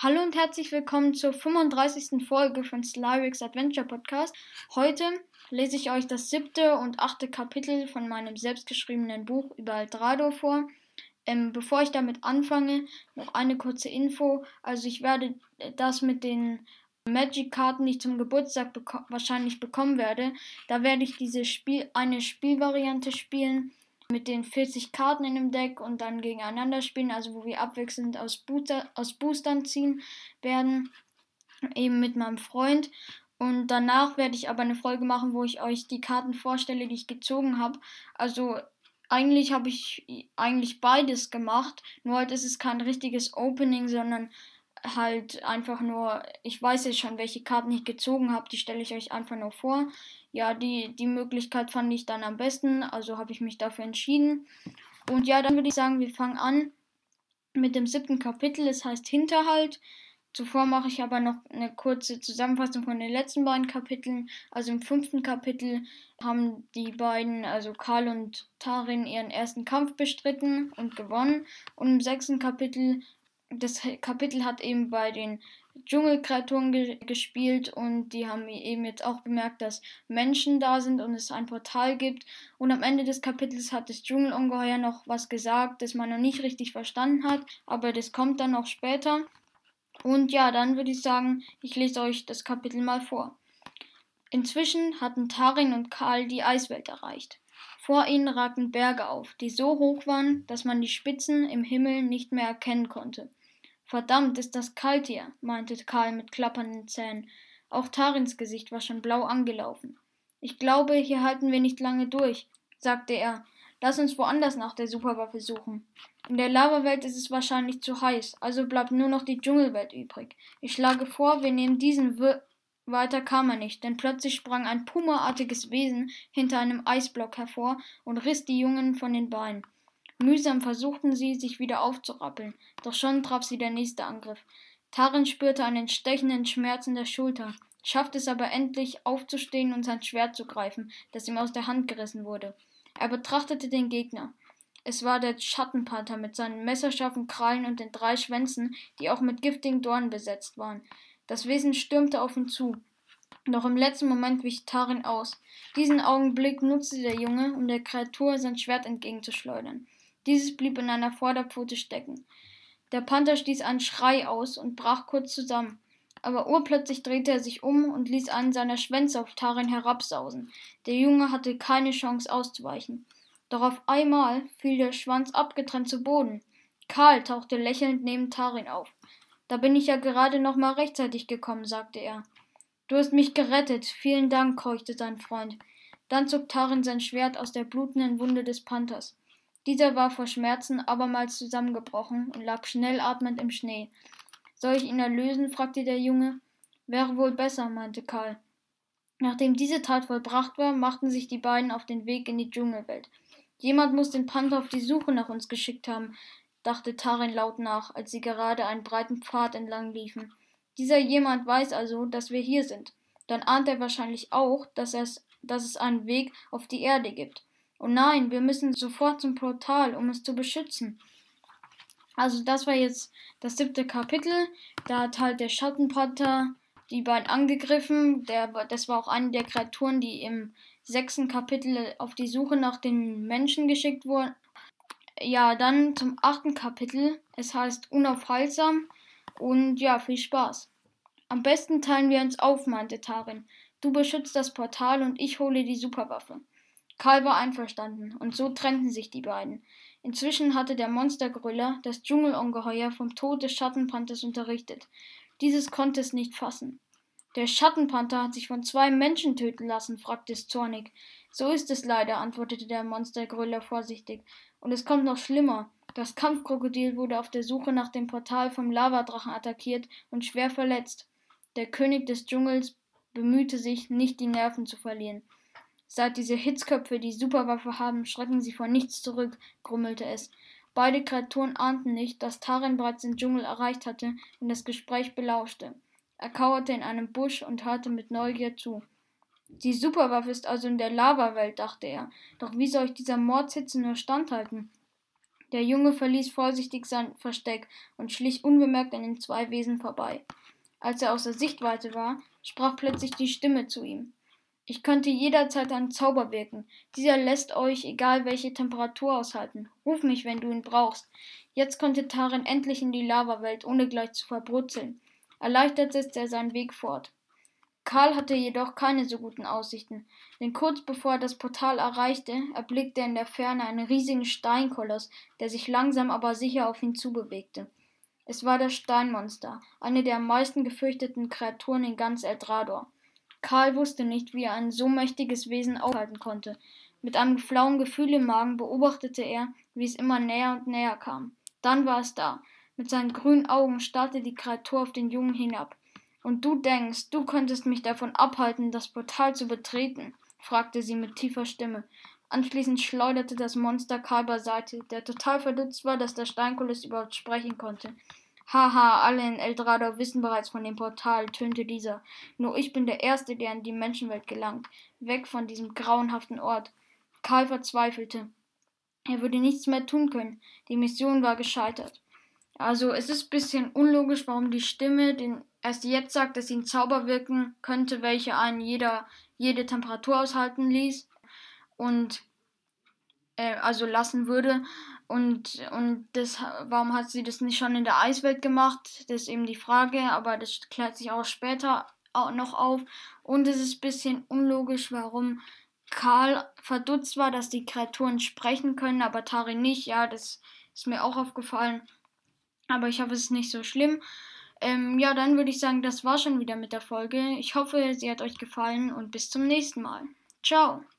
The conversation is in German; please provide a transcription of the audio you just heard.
Hallo und herzlich willkommen zur 35. Folge von Slyrix Adventure Podcast. Heute lese ich euch das siebte und achte Kapitel von meinem selbstgeschriebenen Buch über Aldrado vor. Ähm, bevor ich damit anfange, noch eine kurze Info. Also ich werde das mit den Magic-Karten, die ich zum Geburtstag beko wahrscheinlich bekommen werde, da werde ich diese Spiel eine Spielvariante spielen mit den 40 Karten in dem Deck und dann gegeneinander spielen, also wo wir abwechselnd aus, Booster, aus Boostern ziehen werden, eben mit meinem Freund. Und danach werde ich aber eine Folge machen, wo ich euch die Karten vorstelle, die ich gezogen habe. Also eigentlich habe ich eigentlich beides gemacht, nur halt ist es kein richtiges Opening, sondern halt einfach nur, ich weiß jetzt schon, welche Karten ich gezogen habe, die stelle ich euch einfach nur vor. Ja, die, die Möglichkeit fand ich dann am besten, also habe ich mich dafür entschieden. Und ja, dann würde ich sagen, wir fangen an mit dem siebten Kapitel, es heißt Hinterhalt. Zuvor mache ich aber noch eine kurze Zusammenfassung von den letzten beiden Kapiteln. Also im fünften Kapitel haben die beiden, also Karl und Tarin, ihren ersten Kampf bestritten und gewonnen. Und im sechsten Kapitel das Kapitel hat eben bei den Dschungelkreaturen ge gespielt und die haben eben jetzt auch bemerkt, dass Menschen da sind und es ein Portal gibt. Und am Ende des Kapitels hat das Dschungelungeheuer noch was gesagt, das man noch nicht richtig verstanden hat, aber das kommt dann noch später. Und ja, dann würde ich sagen, ich lese euch das Kapitel mal vor. Inzwischen hatten Tarin und Karl die Eiswelt erreicht. Vor ihnen ragten Berge auf, die so hoch waren, dass man die Spitzen im Himmel nicht mehr erkennen konnte. Verdammt, ist das kalt hier, meinte Karl mit klappernden Zähnen. Auch Tarins Gesicht war schon blau angelaufen. Ich glaube, hier halten wir nicht lange durch, sagte er. Lass uns woanders nach der Superwaffe suchen. In der Lavawelt ist es wahrscheinlich zu heiß, also bleibt nur noch die Dschungelwelt übrig. Ich schlage vor, wir nehmen diesen Wir weiter kam er nicht, denn plötzlich sprang ein pumaartiges Wesen hinter einem Eisblock hervor und riss die Jungen von den Beinen. Mühsam versuchten sie, sich wieder aufzurappeln, doch schon traf sie der nächste Angriff. Tarin spürte einen stechenden Schmerz in der Schulter, schaffte es aber endlich aufzustehen und sein Schwert zu greifen, das ihm aus der Hand gerissen wurde. Er betrachtete den Gegner. Es war der Schattenpanther mit seinen messerscharfen Krallen und den drei Schwänzen, die auch mit giftigen Dornen besetzt waren. Das Wesen stürmte auf ihn zu. Doch im letzten Moment wich Tarin aus. Diesen Augenblick nutzte der Junge, um der Kreatur sein Schwert entgegenzuschleudern. Dieses blieb in einer Vorderpfote stecken. Der Panther stieß einen Schrei aus und brach kurz zusammen. Aber urplötzlich drehte er sich um und ließ einen seiner Schwänze auf Tarin herabsausen. Der Junge hatte keine Chance auszuweichen. Doch auf einmal fiel der Schwanz abgetrennt zu Boden. Karl tauchte lächelnd neben Tarin auf. Da bin ich ja gerade noch mal rechtzeitig gekommen, sagte er. Du hast mich gerettet. Vielen Dank, keuchte sein Freund. Dann zog Tarin sein Schwert aus der blutenden Wunde des Panthers. Dieser war vor Schmerzen abermals zusammengebrochen und lag schnell atmend im Schnee. Soll ich ihn erlösen? fragte der Junge. Wäre wohl besser, meinte Karl. Nachdem diese Tat vollbracht war, machten sich die beiden auf den Weg in die Dschungelwelt. Jemand muss den Panther auf die Suche nach uns geschickt haben, dachte Tarin laut nach, als sie gerade einen breiten Pfad entlang liefen. Dieser jemand weiß also, dass wir hier sind. Dann ahnt er wahrscheinlich auch, dass, dass es einen Weg auf die Erde gibt. Oh nein, wir müssen sofort zum Portal, um es zu beschützen. Also das war jetzt das siebte Kapitel. Da hat halt der Schattenpanther die beiden angegriffen. Der, das war auch eine der Kreaturen, die im sechsten Kapitel auf die Suche nach den Menschen geschickt wurden. Ja, dann zum achten Kapitel. Es heißt Unaufhaltsam. Und ja, viel Spaß. Am besten teilen wir uns auf, meinte Tarin. Du beschützt das Portal und ich hole die Superwaffe. Karl war einverstanden, und so trennten sich die beiden. Inzwischen hatte der Monstergrüller das Dschungelungeheuer vom Tod des Schattenpanthers unterrichtet. Dieses konnte es nicht fassen. Der Schattenpanther hat sich von zwei Menschen töten lassen, fragte es zornig. So ist es leider, antwortete der Monstergrüller vorsichtig. Und es kommt noch schlimmer. Das Kampfkrokodil wurde auf der Suche nach dem Portal vom Lavadrachen attackiert und schwer verletzt. Der König des Dschungels bemühte sich, nicht die Nerven zu verlieren. Seit diese Hitzköpfe die Superwaffe haben, schrecken sie vor nichts zurück, grummelte es. Beide Kreaturen ahnten nicht, dass Tarin bereits den Dschungel erreicht hatte und das Gespräch belauschte. Er kauerte in einem Busch und hörte mit Neugier zu. Die Superwaffe ist also in der Lawawelt, dachte er. Doch wie soll ich dieser Mordshitze nur standhalten? Der Junge verließ vorsichtig sein Versteck und schlich unbemerkt an den zwei Wesen vorbei. Als er außer Sichtweite war, sprach plötzlich die Stimme zu ihm. Ich könnte jederzeit einen Zauber wirken. Dieser lässt euch, egal welche Temperatur, aushalten. Ruf mich, wenn du ihn brauchst. Jetzt konnte Tarin endlich in die Lavawelt, ohne gleich zu verbrutzeln. Erleichtert setzte er seinen Weg fort. Karl hatte jedoch keine so guten Aussichten, denn kurz bevor er das Portal erreichte, erblickte er in der Ferne einen riesigen Steinkoloss, der sich langsam aber sicher auf ihn zubewegte. Es war das Steinmonster, eine der am meisten gefürchteten Kreaturen in ganz Eldrador. Karl wusste nicht, wie er ein so mächtiges Wesen aufhalten konnte. Mit einem flauen Gefühl im Magen beobachtete er, wie es immer näher und näher kam. Dann war es da. Mit seinen grünen Augen starrte die Kreatur auf den Jungen hinab. Und du denkst, du könntest mich davon abhalten, das Portal zu betreten? fragte sie mit tiefer Stimme. Anschließend schleuderte das Monster Karl beiseite, der total verdutzt war, dass der Steinkoloss überhaupt sprechen konnte. Haha, alle in Eldrador wissen bereits von dem Portal, tönte dieser. Nur ich bin der Erste, der in die Menschenwelt gelangt. Weg von diesem grauenhaften Ort. Karl verzweifelte. Er würde nichts mehr tun können. Die Mission war gescheitert. Also es ist ein bisschen unlogisch, warum die Stimme den erst jetzt sagt, dass sie ein Zauber wirken könnte, welche einen jeder, jede Temperatur aushalten ließ und äh, also lassen würde. Und, und das, warum hat sie das nicht schon in der Eiswelt gemacht? Das ist eben die Frage, aber das klärt sich auch später noch auf. Und es ist ein bisschen unlogisch, warum Karl verdutzt war, dass die Kreaturen sprechen können, aber Tari nicht. Ja, das ist mir auch aufgefallen. Aber ich hoffe, es ist nicht so schlimm. Ähm, ja, dann würde ich sagen, das war schon wieder mit der Folge. Ich hoffe, sie hat euch gefallen und bis zum nächsten Mal. Ciao.